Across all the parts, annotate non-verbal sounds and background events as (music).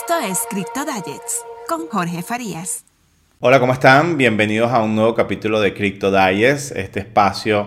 Esto es Crypto Diets con Jorge Farías. Hola, ¿cómo están? Bienvenidos a un nuevo capítulo de Crypto Diets, este espacio,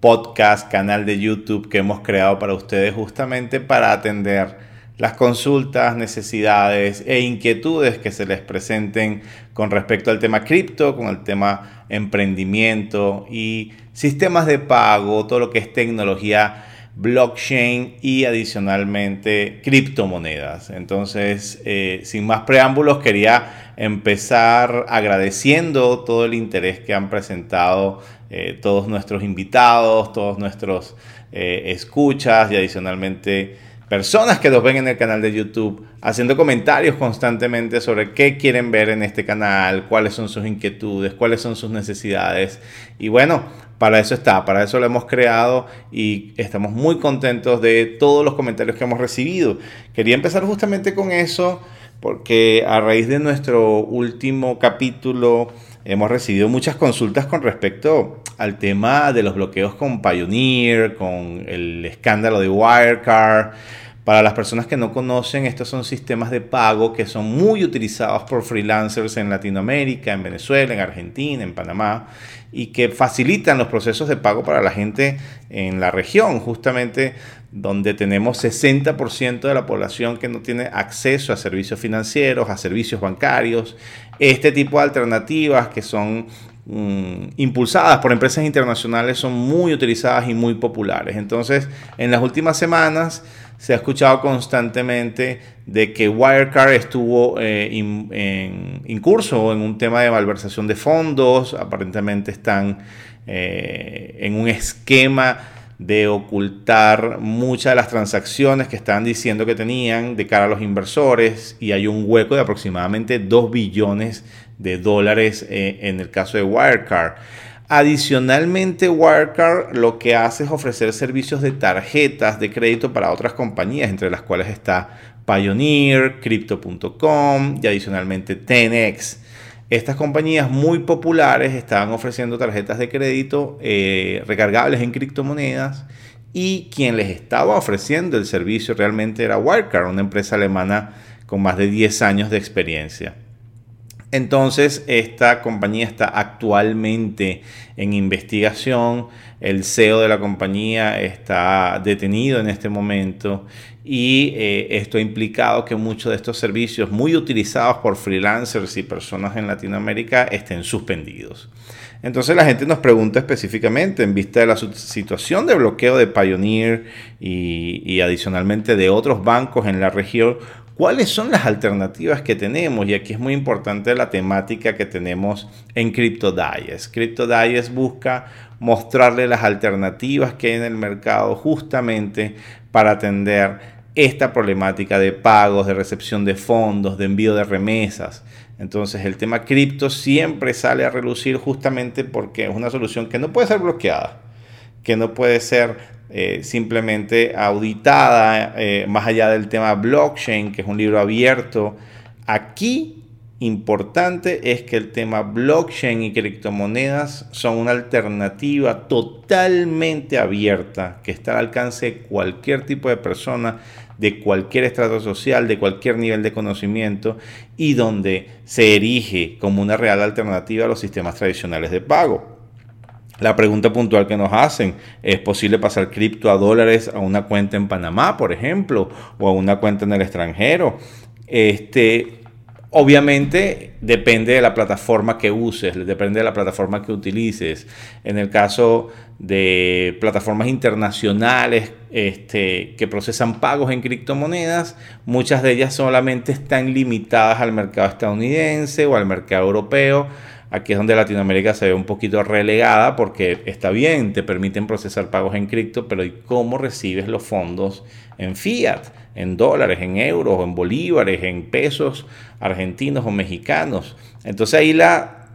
podcast, canal de YouTube que hemos creado para ustedes justamente para atender las consultas, necesidades e inquietudes que se les presenten con respecto al tema cripto, con el tema emprendimiento y sistemas de pago, todo lo que es tecnología blockchain y adicionalmente criptomonedas. Entonces, eh, sin más preámbulos, quería empezar agradeciendo todo el interés que han presentado eh, todos nuestros invitados, todos nuestros eh, escuchas y adicionalmente personas que nos ven en el canal de YouTube haciendo comentarios constantemente sobre qué quieren ver en este canal, cuáles son sus inquietudes, cuáles son sus necesidades. Y bueno, para eso está, para eso lo hemos creado y estamos muy contentos de todos los comentarios que hemos recibido. Quería empezar justamente con eso porque a raíz de nuestro último capítulo hemos recibido muchas consultas con respecto al tema de los bloqueos con Pioneer, con el escándalo de Wirecard. Para las personas que no conocen, estos son sistemas de pago que son muy utilizados por freelancers en Latinoamérica, en Venezuela, en Argentina, en Panamá, y que facilitan los procesos de pago para la gente en la región, justamente donde tenemos 60% de la población que no tiene acceso a servicios financieros, a servicios bancarios, este tipo de alternativas que son mm, impulsadas por empresas internacionales son muy utilizadas y muy populares. Entonces, en las últimas semanas se ha escuchado constantemente de que Wirecard estuvo eh, en, curso en un tema de malversación de fondos, aparentemente están eh, en un esquema de ocultar muchas de las transacciones que estaban diciendo que tenían de cara a los inversores. Y hay un hueco de aproximadamente 2 billones de dólares eh, en el caso de Wirecard. Adicionalmente, Wirecard lo que hace es ofrecer servicios de tarjetas de crédito para otras compañías, entre las cuales está Pioneer, Crypto.com y adicionalmente Tenex. Estas compañías muy populares estaban ofreciendo tarjetas de crédito eh, recargables en criptomonedas y quien les estaba ofreciendo el servicio realmente era Wirecard, una empresa alemana con más de 10 años de experiencia. Entonces, esta compañía está actualmente en investigación. El CEO de la compañía está detenido en este momento y eh, esto ha implicado que muchos de estos servicios muy utilizados por freelancers y personas en Latinoamérica estén suspendidos. Entonces la gente nos pregunta específicamente en vista de la situación de bloqueo de Pioneer y, y adicionalmente de otros bancos en la región, ¿Cuáles son las alternativas que tenemos? Y aquí es muy importante la temática que tenemos en CryptoDies. CryptoDies busca mostrarle las alternativas que hay en el mercado justamente para atender esta problemática de pagos, de recepción de fondos, de envío de remesas. Entonces el tema cripto siempre sale a relucir justamente porque es una solución que no puede ser bloqueada, que no puede ser eh, simplemente auditada, eh, más allá del tema blockchain, que es un libro abierto. Aquí importante es que el tema blockchain y criptomonedas son una alternativa totalmente abierta que está al alcance de cualquier tipo de persona, de cualquier estrato social, de cualquier nivel de conocimiento y donde se erige como una real alternativa a los sistemas tradicionales de pago. La pregunta puntual que nos hacen, ¿es posible pasar cripto a dólares a una cuenta en Panamá, por ejemplo, o a una cuenta en el extranjero? Este, obviamente depende de la plataforma que uses, depende de la plataforma que utilices. En el caso de plataformas internacionales este, que procesan pagos en criptomonedas, muchas de ellas solamente están limitadas al mercado estadounidense o al mercado europeo Aquí es donde Latinoamérica se ve un poquito relegada porque está bien, te permiten procesar pagos en cripto, pero ¿y cómo recibes los fondos en fiat, en dólares, en euros, en bolívares, en pesos argentinos o mexicanos? Entonces ahí la,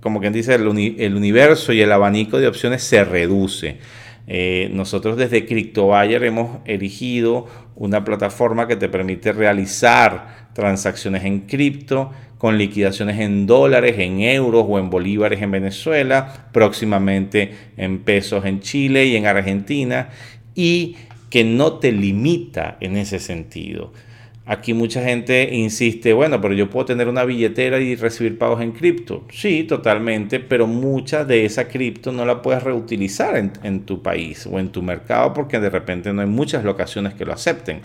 como quien dice, el, universo y el abanico de opciones se reduce. Eh, nosotros desde CryptoBuyer hemos elegido una plataforma que te permite realizar transacciones en cripto con liquidaciones en dólares, en euros o en bolívares en Venezuela, próximamente en pesos en Chile y en Argentina, y que no te limita en ese sentido. Aquí mucha gente insiste, bueno, pero yo puedo tener una billetera y recibir pagos en cripto. Sí, totalmente, pero mucha de esa cripto no la puedes reutilizar en, en, tu país o en tu mercado porque de repente no hay muchas locaciones que lo acepten.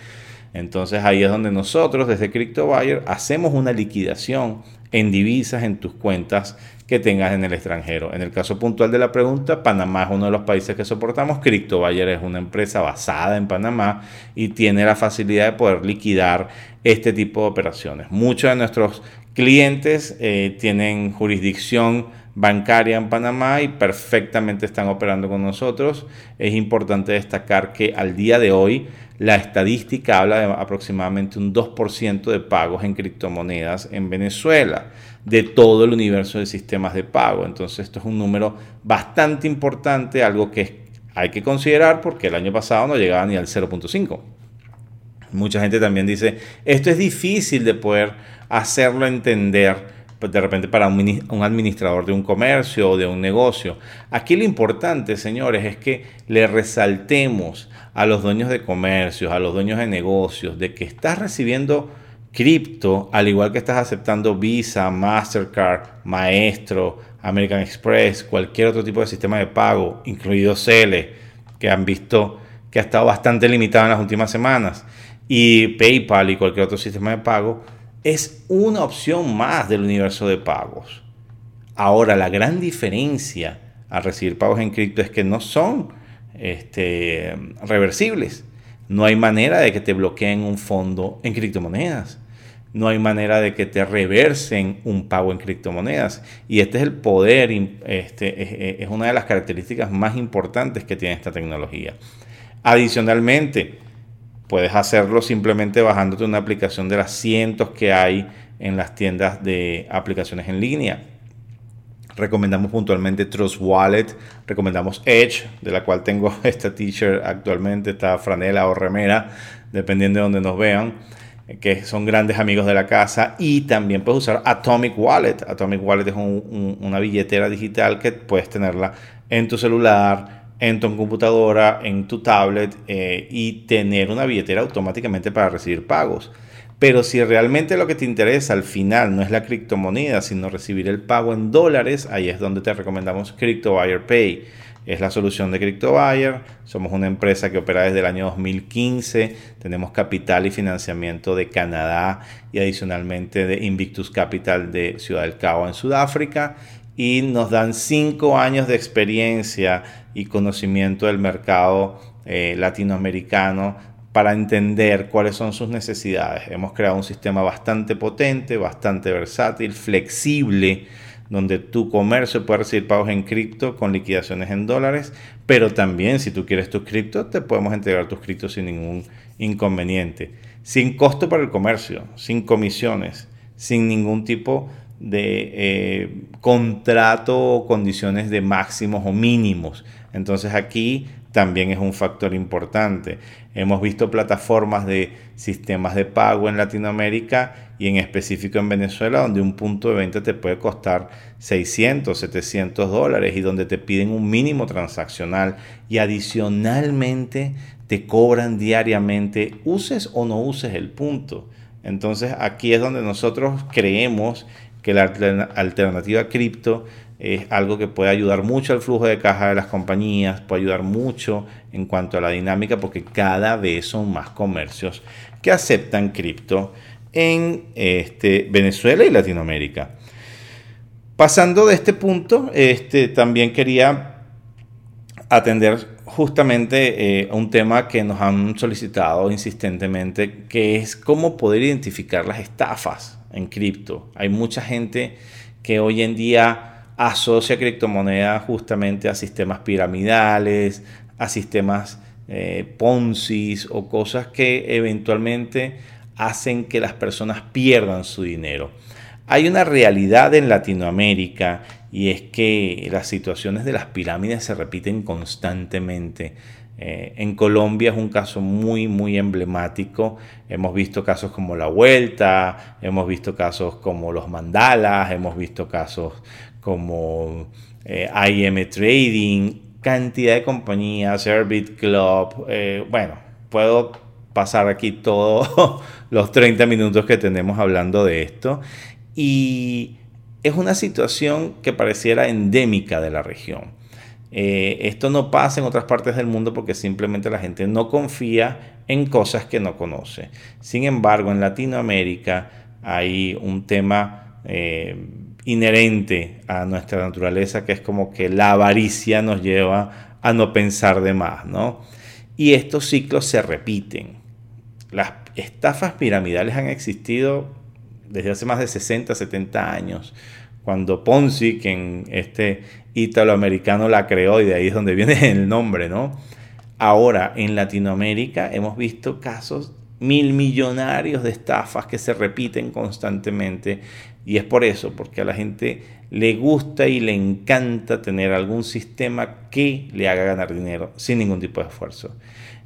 Entonces ahí es donde nosotros desde CryptoBuyer hacemos una liquidación en divisas en tus cuentas que tengas en el extranjero. En el caso puntual de la pregunta, Panamá es uno de los países que soportamos. CryptoBuyer es una empresa basada en Panamá y tiene la facilidad de poder liquidar este tipo de operaciones. Muchos de nuestros clientes eh, tienen jurisdicción bancaria en Panamá y perfectamente están operando con nosotros. Es importante destacar que al día de hoy la estadística habla de aproximadamente un 2% de pagos en criptomonedas en Venezuela de todo el universo de sistemas de pago. Entonces esto es un número bastante importante, algo que hay que considerar porque el año pasado no llegaba ni al 0.5. Mucha gente también dice, esto es difícil de poder hacerlo entender de repente para un, un, administrador de un comercio o de un negocio. Aquí lo importante, señores, es que le resaltemos a los dueños de comercios, a los dueños de negocios, de que estás recibiendo cripto, al igual que estás aceptando Visa, Mastercard, Maestro, American Express, cualquier otro tipo de sistema de pago, incluido Cele, que han visto que ha estado bastante limitado en las últimas semanas, y PayPal y cualquier otro sistema de pago, es una opción más del universo de pagos. Ahora, la gran diferencia al recibir pagos en cripto es que no son este, reversibles. No hay manera de que te bloqueen un fondo en criptomonedas no hay manera de que te reversen un pago en criptomonedas. Y este es el poder, este, es, una de las características más importantes que tiene esta tecnología. Adicionalmente, puedes hacerlo simplemente bajándote una aplicación de las cientos que hay en las tiendas de aplicaciones en línea. Recomendamos puntualmente Trust Wallet, recomendamos Edge, de la cual tengo (laughs) esta t-shirt actualmente, esta franela o remera, dependiendo de donde nos vean que son grandes amigos de la casa. Y también puedes usar Atomic Wallet. Atomic Wallet es una billetera digital que puedes tenerla en tu celular, en tu computadora, en tu tablet eh, y tener una billetera automáticamente para recibir pagos. Pero si realmente lo que te interesa al final no es la criptomoneda, sino recibir el pago en dólares, ahí es donde te recomendamos CryptoWire Pay es la solución de CryptoBuyer. Somos una empresa que opera desde el año 2015. Tenemos capital y financiamiento de Canadá y adicionalmente de Invictus Capital de Ciudad del Cabo en Sudáfrica. Y nos dan cinco años de experiencia y conocimiento del mercado eh, latinoamericano para entender cuáles son sus necesidades. Hemos creado un sistema bastante potente, bastante versátil, flexible donde tu comercio puede recibir pagos en cripto con liquidaciones en dólares, pero también si tú quieres tus cripto, te podemos entregar tus criptos sin ningún inconveniente, sin costo para el comercio, sin comisiones, sin ningún tipo de eh, contrato o condiciones de máximos o mínimos. Entonces aquí también es un factor importante. Hemos visto plataformas de sistemas de pago en Latinoamérica y en específico en Venezuela donde un punto de venta te puede costar 600, 700 dólares y donde te piden un mínimo transaccional y adicionalmente te cobran diariamente, uses o no uses el punto. Entonces aquí es donde nosotros creemos que la alternativa cripto es algo que puede ayudar mucho al flujo de caja de las compañías, puede ayudar mucho en cuanto a la dinámica porque cada vez son más comercios que aceptan cripto en este, Venezuela y Latinoamérica. Pasando de este punto, este, también quería atender justamente eh, un tema que nos han solicitado insistentemente, que es cómo poder identificar las estafas en cripto. Hay mucha gente que hoy en día asocia criptomonedas justamente a sistemas piramidales, a sistemas eh, o cosas que eventualmente hacen que las personas pierdan su dinero. Hay una realidad en Latinoamérica y es que las situaciones de las pirámides se repiten constantemente. Eh, en Colombia es un caso muy, muy emblemático. Hemos visto casos como la Vuelta, hemos visto casos como los Mandalas, hemos visto casos como eh, IM Trading, cantidad de compañías, Airbit Club, eh, bueno, puedo pasar aquí todos (laughs) los 30 minutos que tenemos hablando de esto. Y es una situación que pareciera endémica de la región. Eh, esto no pasa en otras partes del mundo porque simplemente la gente no confía en cosas que no conoce. Sin embargo, en Latinoamérica hay un tema eh, inherente a nuestra naturaleza que es como que la avaricia nos lleva a no pensar de más, ¿no? Y estos ciclos se repiten. Las estafas piramidales han existido desde hace más de 60, 70 años cuando Ponzi, quien este italoamericano la creó y de ahí es donde viene (laughs) el nombre, ¿no? Ahora, en Latinoamérica hemos visto casos mil millonarios de estafas que se repiten constantemente y es por eso, porque a la gente le gusta y le encanta tener algún sistema que le haga ganar dinero sin ningún tipo de esfuerzo.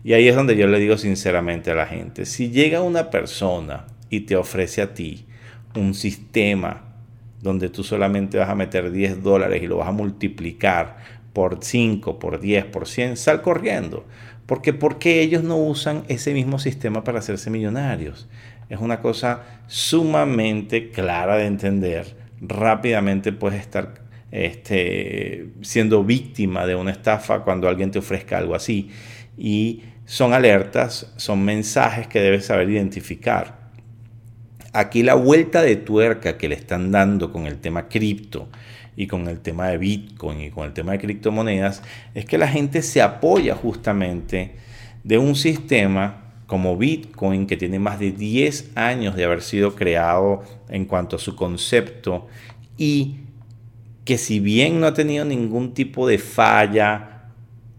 Y ahí es donde yo le digo sinceramente a la gente, si llega una persona y te ofrece a ti un sistema donde tú solamente vas a meter 10 dólares y lo vas a multiplicar por 5, por 10, por 100, sal corriendo. Porque ¿por qué ellos no usan ese mismo sistema para hacerse millonarios? Es una cosa sumamente clara de entender. Rápidamente puedes estar este, siendo víctima de una estafa cuando alguien te ofrezca algo así. Y son alertas, son mensajes que debes saber identificar. Aquí la vuelta de tuerca que le están dando con el tema cripto y con el tema de Bitcoin y con el tema de criptomonedas es que la gente se apoya justamente de un sistema como Bitcoin que tiene más de 10 años de haber sido creado en cuanto a su concepto y que si bien no ha tenido ningún tipo de falla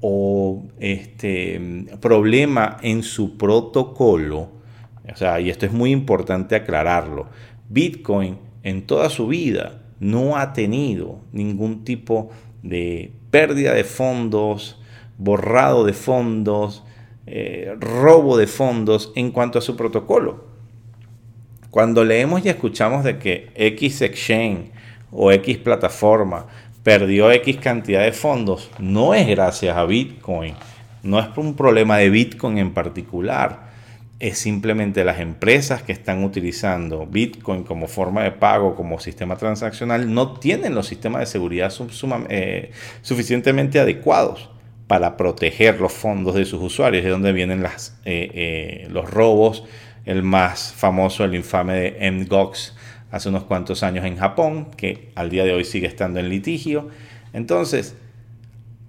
o este problema en su protocolo, o sea, y esto es muy importante aclararlo. Bitcoin en toda su vida no ha tenido ningún tipo de pérdida de fondos, borrado de fondos, eh, robo de fondos en cuanto a su protocolo. Cuando leemos y escuchamos de que X Exchange o X plataforma perdió X cantidad de fondos, no es gracias a Bitcoin, no es un problema de Bitcoin en particular es simplemente las empresas que están utilizando Bitcoin como forma de pago, como sistema transaccional, no tienen los sistemas de seguridad eh, suficientemente adecuados para proteger los fondos de sus usuarios, de donde vienen las, eh, eh, los robos, el más famoso, el infame de MGOX hace unos cuantos años en Japón, que al día de hoy sigue estando en litigio. Entonces,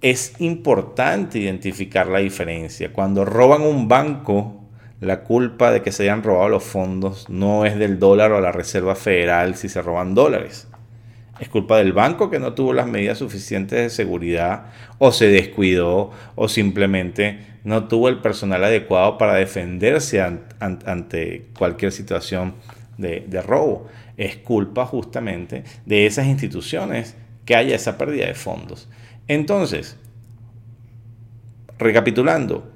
es importante identificar la diferencia. Cuando roban un banco, la culpa de que se hayan robado los fondos no es del dólar o la Reserva Federal si se roban dólares. Es culpa del banco que no tuvo las medidas suficientes de seguridad o se descuidó o simplemente no tuvo el personal adecuado para defenderse ante cualquier situación de, robo. Es culpa justamente de esas instituciones que haya esa pérdida de fondos. Entonces, recapitulando,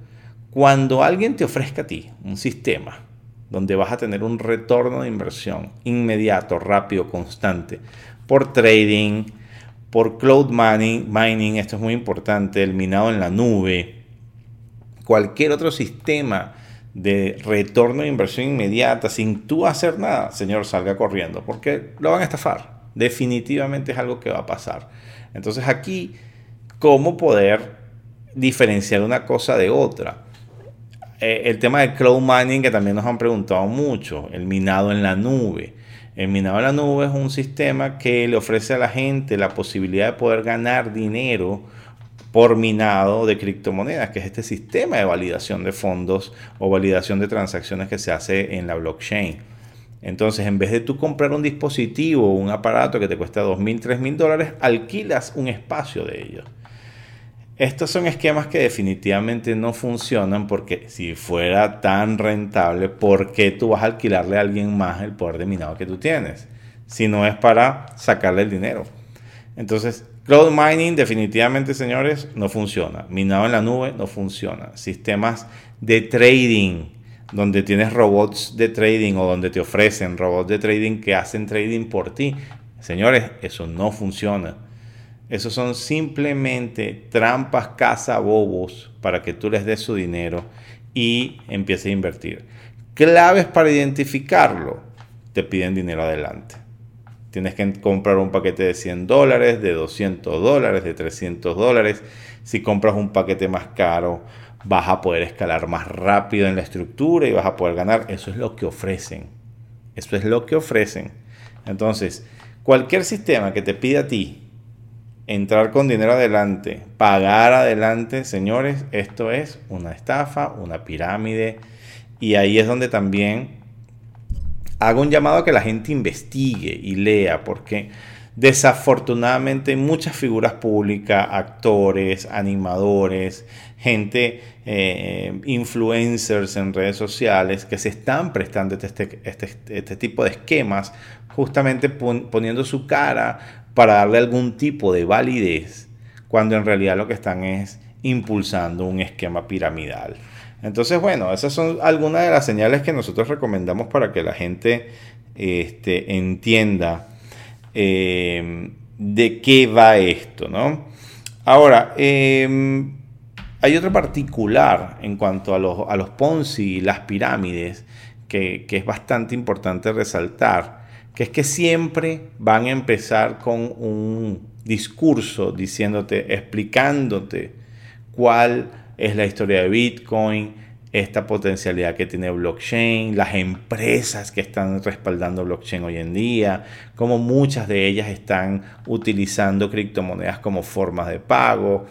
cuando alguien te ofrezca a ti un sistema donde vas a tener un retorno de inversión inmediato, rápido, constante, por trading, por cloud mining, mining, esto es muy importante, el minado en la nube, cualquier otro sistema de retorno de inversión inmediata sin tú hacer nada, señor, salga corriendo, porque lo van a estafar. Definitivamente es algo que va a pasar. Entonces aquí, ¿cómo poder diferenciar una cosa de otra? Eh, el tema del cloud mining que también nos han preguntado mucho, el minado en la nube. El minado en la nube es un sistema que le ofrece a la gente la posibilidad de poder ganar dinero por minado de criptomonedas, que es este sistema de validación de fondos o validación de transacciones que se hace en la blockchain. Entonces, en vez de tú comprar un dispositivo o un aparato que te cuesta 2.000, 3.000 dólares, alquilas un espacio de ellos. Estos son esquemas que definitivamente no funcionan porque si fuera tan rentable, ¿por qué tú vas a alquilarle a alguien más el poder de minado que tú tienes? Si no es para sacarle el dinero. Entonces, cloud mining definitivamente, señores, no funciona. Minado en la nube no funciona. Sistemas de trading, donde tienes robots de trading o donde te ofrecen robots de trading que hacen trading por ti. Señores, eso no funciona. Esos son simplemente trampas bobos para que tú les des su dinero y empieces a invertir. Claves para identificarlo, te piden dinero adelante. Tienes que comprar un paquete de 100 dólares, de 200 dólares, de 300 dólares. Si compras un paquete más caro, vas a poder escalar más rápido en la estructura y vas a poder ganar. Eso es lo que ofrecen. Eso es lo que ofrecen. Entonces, cualquier sistema que te pida a ti entrar con dinero adelante, pagar adelante, señores, esto es una estafa, una pirámide. Y ahí es donde también hago un llamado a que la gente investigue y lea, porque desafortunadamente muchas figuras públicas, actores, animadores, gente, eh, influencers en redes sociales que se están prestando este, este, este tipo de esquemas, justamente poniendo su cara para darle algún tipo de validez, cuando en realidad lo que están es impulsando un esquema piramidal. Entonces, bueno, esas son algunas de las señales que nosotros recomendamos para que la gente este, entienda eh, de qué va esto, ¿no? Ahora, em, hay otro particular en cuanto a los, a los Ponzi y las pirámides que, que es bastante importante resaltar, que es que siempre van a empezar con un discurso diciéndote, explicándote cuál es la historia de Bitcoin, esta potencialidad que tiene blockchain, las empresas que están respaldando blockchain hoy en día, como muchas de ellas están utilizando criptomonedas como formas de pago.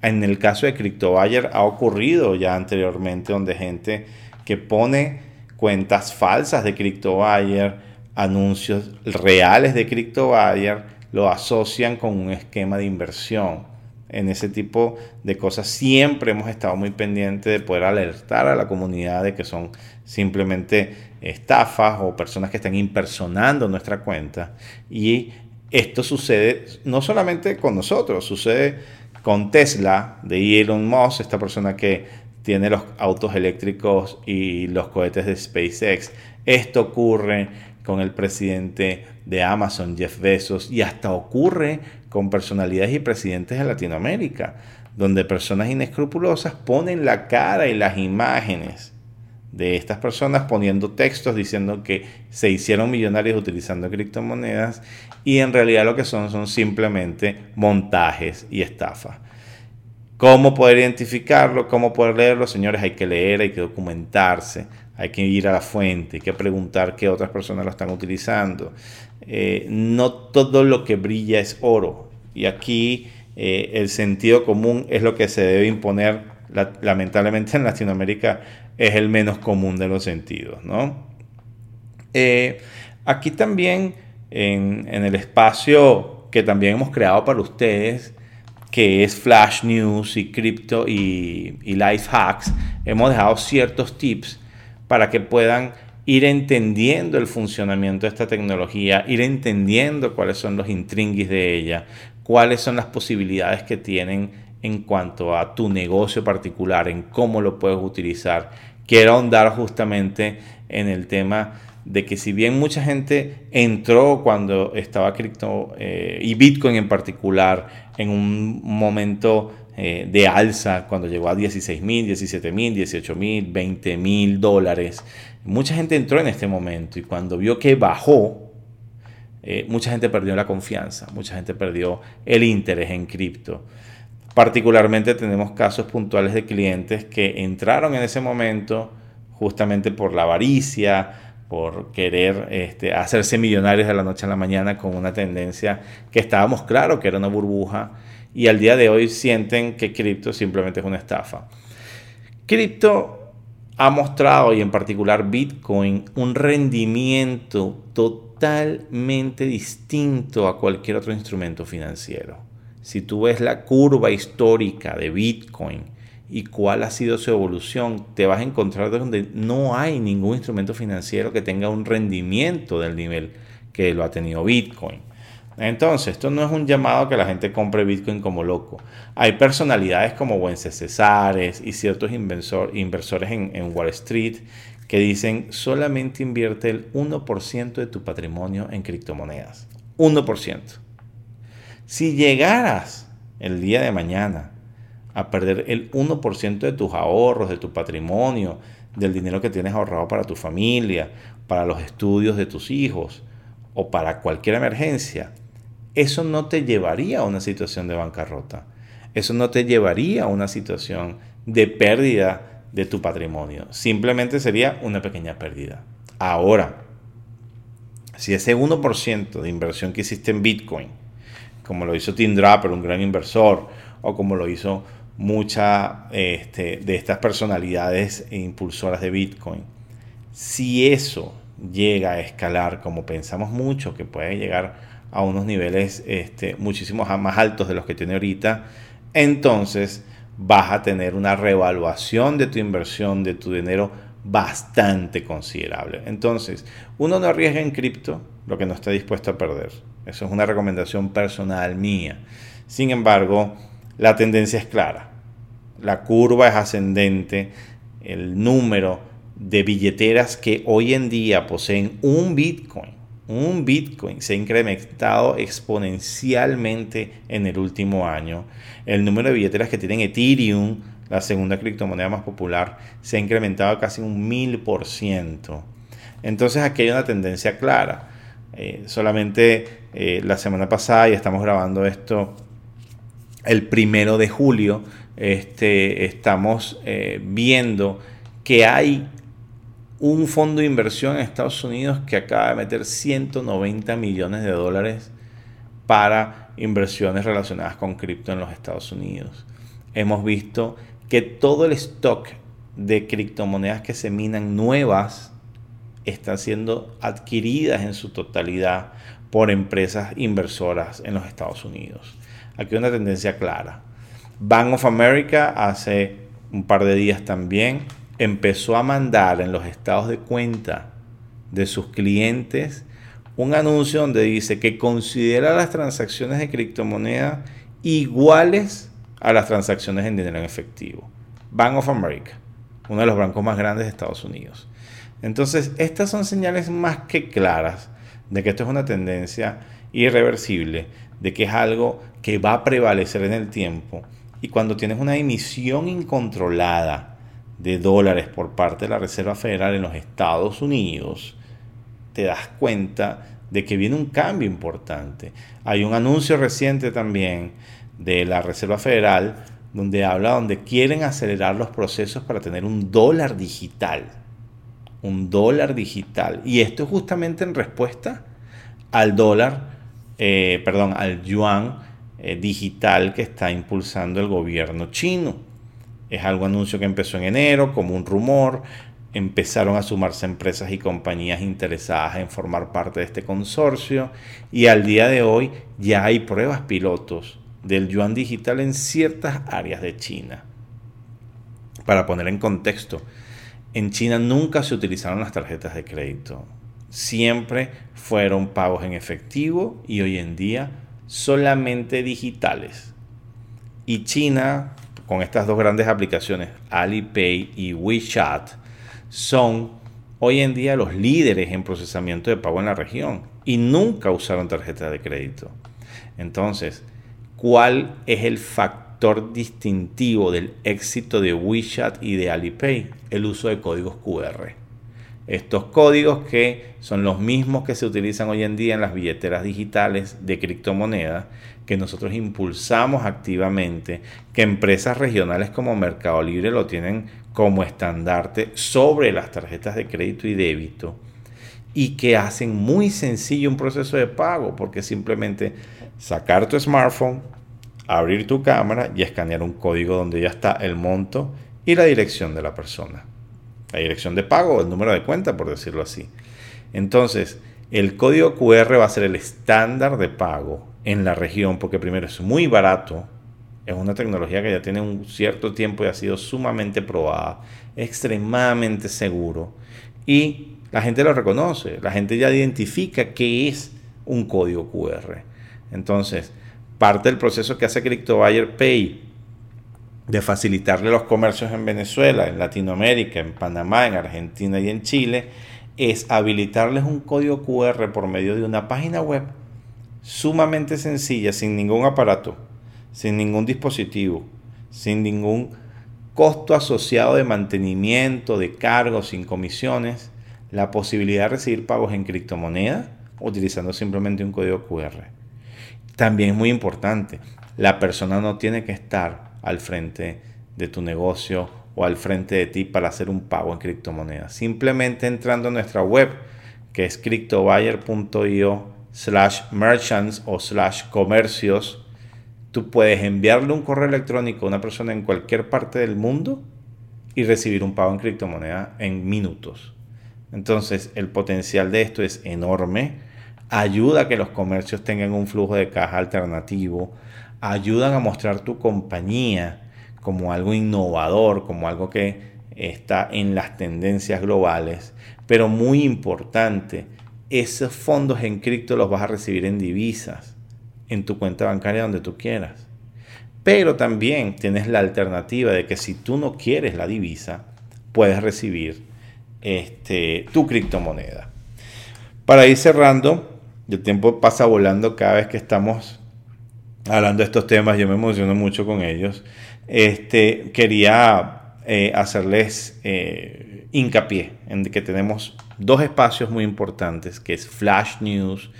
En el caso de CryptoBuyer ha ocurrido ya anteriormente donde gente que pone cuentas falsas de CryptoBuyer, anuncios reales de CryptoBuyer, lo asocian con un esquema de inversión en ese tipo de cosas. Siempre hemos estado muy pendientes de poder alertar a la comunidad de que son simplemente estafas o personas que están impersonando nuestra cuenta. Y esto sucede no solamente con nosotros, sucede con Tesla de Elon Musk, esta persona que tiene los autos eléctricos y los cohetes de SpaceX. Esto ocurre con el presidente de Amazon, Jeff Bezos, y hasta ocurre con personalidades y presidentes de Latinoamérica, donde personas inescrupulosas ponen la cara y las imágenes de estas personas poniendo textos diciendo que se hicieron millonarios utilizando criptomonedas y en realidad lo que son son simplemente montajes y estafas. ¿Cómo poder identificarlo? ¿Cómo poder leerlo? Señores, hay que leer, hay que documentarse, hay que ir a la fuente, hay que preguntar qué otras personas lo están utilizando. Eh, no todo lo que brilla es oro. Y aquí eh, el sentido común es lo que se debe imponer. lamentablemente en Latinoamérica es el menos común de los sentidos. ¿no? Eh, aquí también en, el espacio que también hemos creado para ustedes, que es Flash News y Crypto y, y Life Hacks, hemos dejado ciertos tips para que puedan ir entendiendo el funcionamiento de esta tecnología, ir entendiendo cuáles son los intríngulis de ella, cuáles son las posibilidades que tienen en cuanto a tu negocio particular, en cómo lo puedes utilizar. Quiero ahondar justamente en el tema de que si bien mucha gente entró cuando estaba cripto eh, y Bitcoin en particular en un momento eh, de alza cuando llegó a 16 mil, 17 mil, 18 mil, 20 mil dólares, Mucha gente entró en este momento y cuando vio que bajó, eh, mucha gente perdió la confianza, mucha gente perdió el interés en cripto. Particularmente tenemos casos puntuales de clientes que entraron en ese momento justamente por la avaricia, por querer este, hacerse millonarios de la noche a la mañana con una tendencia que estábamos claro que era una burbuja y al día de hoy sienten que cripto simplemente es una estafa. Cripto ha mostrado, y en particular Bitcoin, un rendimiento totalmente distinto a cualquier otro instrumento financiero. Si tú ves la curva histórica de Bitcoin y cuál ha sido su evolución, te vas a encontrar donde no hay ningún instrumento financiero que tenga un rendimiento del nivel que lo ha tenido Bitcoin. Entonces, esto no es un llamado a que la gente compre Bitcoin como loco. Hay personalidades como Wenceslares y ciertos inversores en, en Wall Street que dicen solamente invierte el 1% de tu patrimonio en criptomonedas. 1%. Si llegaras el día de mañana a perder el 1% de tus ahorros, de tu patrimonio, del dinero que tienes ahorrado para tu familia, para los estudios de tus hijos o para cualquier emergencia, eso no te llevaría a una situación de bancarrota. Eso no te llevaría a una situación de pérdida de tu patrimonio. Simplemente sería una pequeña pérdida. Ahora, si ese 1% de inversión que hiciste en Bitcoin, como lo hizo Tim Draper, un gran inversor, o como lo hizo muchas este, de estas personalidades e impulsoras de Bitcoin, si eso llega a escalar como pensamos mucho, que puede llegar a unos niveles este, muchísimo más altos de los que tiene ahorita, entonces vas a tener una revaluación de tu inversión, de tu dinero bastante considerable. Entonces, uno no arriesga en cripto lo que no está dispuesto a perder. Eso es una recomendación personal mía. Sin embargo, la tendencia es clara. La curva es ascendente. El número de billeteras que hoy en día poseen un Bitcoin, un Bitcoin se ha incrementado exponencialmente en el último año. El número de billeteras que tienen Ethereum, la segunda criptomoneda más popular, se ha incrementado casi un mil por ciento. Entonces aquí hay una tendencia clara. Eh, solamente eh, la semana pasada, y estamos grabando esto el primero de julio, este, estamos eh, viendo que hay un fondo de inversión en Estados Unidos que acaba de meter 190 millones de dólares para inversiones relacionadas con cripto en los Estados Unidos. Hemos visto que todo el stock de criptomonedas que se minan nuevas están siendo adquiridas en su totalidad por empresas inversoras en los Estados Unidos. Aquí hay una tendencia clara. Bank of America hace un par de días también empezó a mandar en los estados de cuenta de sus clientes un anuncio donde dice que considera las transacciones de criptomoneda iguales a las transacciones en dinero en efectivo. Bank of America, uno de los bancos más grandes de Estados Unidos. Entonces, estas son señales más que claras de que esto es una tendencia irreversible, de que es algo que va a prevalecer en el tiempo. Y cuando tienes una emisión incontrolada de dólares por parte de la Reserva Federal en los Estados Unidos, te das cuenta de que viene un cambio importante. Hay un anuncio reciente también de la Reserva Federal donde habla donde quieren acelerar los procesos para tener un dólar digital. Un dólar digital. Y esto es justamente en respuesta al dólar, eh, perdón, al yuan eh, digital que está impulsando el gobierno chino. Es algo anuncio que empezó en enero como un rumor. Empezaron a sumarse empresas y compañías interesadas en formar parte de este consorcio y al día de hoy ya hay pruebas pilotos del yuan digital en ciertas áreas de China. Para poner en contexto, en China nunca se utilizaron las tarjetas de crédito. Siempre fueron pagos en efectivo y hoy en día solamente digitales. Y China con estas dos grandes aplicaciones, Alipay y WeChat, son hoy en día los líderes en procesamiento de pago en la región y nunca usaron tarjeta de crédito. Entonces, ¿cuál es el factor distintivo del éxito de WeChat y de Alipay? El uso de códigos QR. Estos códigos que son los mismos que se utilizan hoy en día en las billeteras digitales de criptomonedas que nosotros impulsamos activamente, que empresas regionales como Mercado Libre lo tienen como estandarte sobre las tarjetas de crédito y débito y que hacen muy sencillo un proceso de pago porque simplemente sacar tu smartphone, abrir tu cámara y escanear un código donde ya está el monto y la dirección de la persona. La dirección de pago, el número de cuenta, por decirlo así. Entonces, el código QR va a ser el estándar de pago en la región, porque primero es muy barato, es una tecnología que ya tiene un cierto tiempo y ha sido sumamente probada, extremadamente seguro y la gente lo reconoce, la gente ya identifica qué es un código QR. Entonces, parte del proceso que hace CryptoBuyer Pay de facilitarle los comercios en Venezuela, en Latinoamérica, en Panamá, en Argentina y en Chile, es habilitarles un código QR por medio de una página web sumamente sencilla, sin ningún aparato, sin ningún dispositivo, sin ningún costo asociado de mantenimiento, de cargos, sin comisiones, la posibilidad de recibir pagos en criptomoneda utilizando simplemente un código QR. También es muy importante, la persona no tiene que estar al frente de tu negocio o al frente de ti para hacer un pago en criptomonedas. Simplemente entrando a nuestra web, que es cryptobuyer.io slash merchants o slash comercios, tú puedes enviarle un correo electrónico a una persona en cualquier parte del mundo y recibir un pago en criptomoneda en minutos. Entonces, el potencial de esto es enorme. Ayuda a que los comercios tengan un flujo de caja alternativo. Ayudan a mostrar tu compañía como algo innovador, como algo que está en las tendencias globales. Pero muy importante, esos fondos en cripto los vas a recibir en divisas, en tu cuenta bancaria donde tú quieras. Pero también tienes la alternativa de que si tú no quieres la divisa, puedes recibir este, tu criptomoneda. Para ir cerrando, el tiempo pasa volando cada vez que estamos hablando de estos temas, yo me emociono mucho con ellos. Este, quería eh, hacerles eh, hincapié en que tenemos dos espacios muy importantes, que es Flash News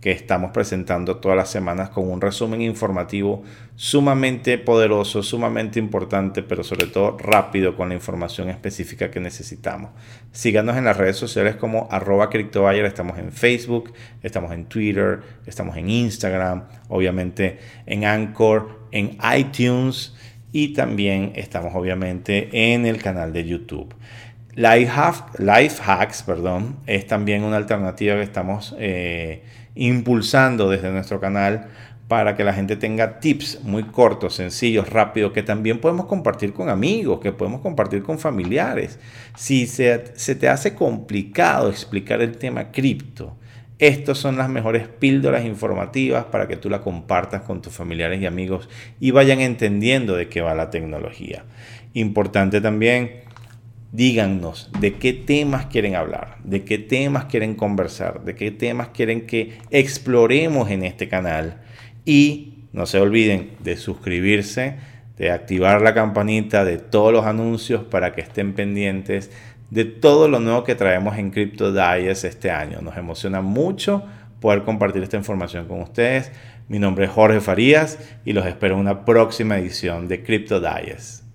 que estamos presentando todas las semanas con un resumen informativo sumamente poderoso, sumamente importante, pero sobre todo rápido con la información específica que necesitamos. Síganos en las redes sociales como arroba CryptoBuyer, estamos en Facebook, estamos en Twitter, estamos en Instagram, obviamente en Anchor, en iTunes y también estamos obviamente en el canal de YouTube. Life, Hacks perdón, es también una alternativa que estamos... Eh, impulsando desde nuestro canal para que la gente tenga tips muy cortos, sencillos, rápidos, que también podemos compartir con amigos, que podemos compartir con familiares. Si se, te hace complicado explicar el tema cripto, estas son las mejores píldoras informativas para que tú la compartas con tus familiares y amigos y vayan entendiendo de qué va la tecnología. Importante también díganos de qué temas quieren hablar, de qué temas quieren conversar, de qué temas quieren que exploremos en este canal. Y no se olviden de suscribirse, de activar la campanita de todos los anuncios para que estén pendientes de todo lo nuevo que traemos en Crypto Diets este año. Nos emociona mucho poder compartir esta información con ustedes. Mi nombre es Jorge Farías y los espero en una próxima edición de Crypto Diets.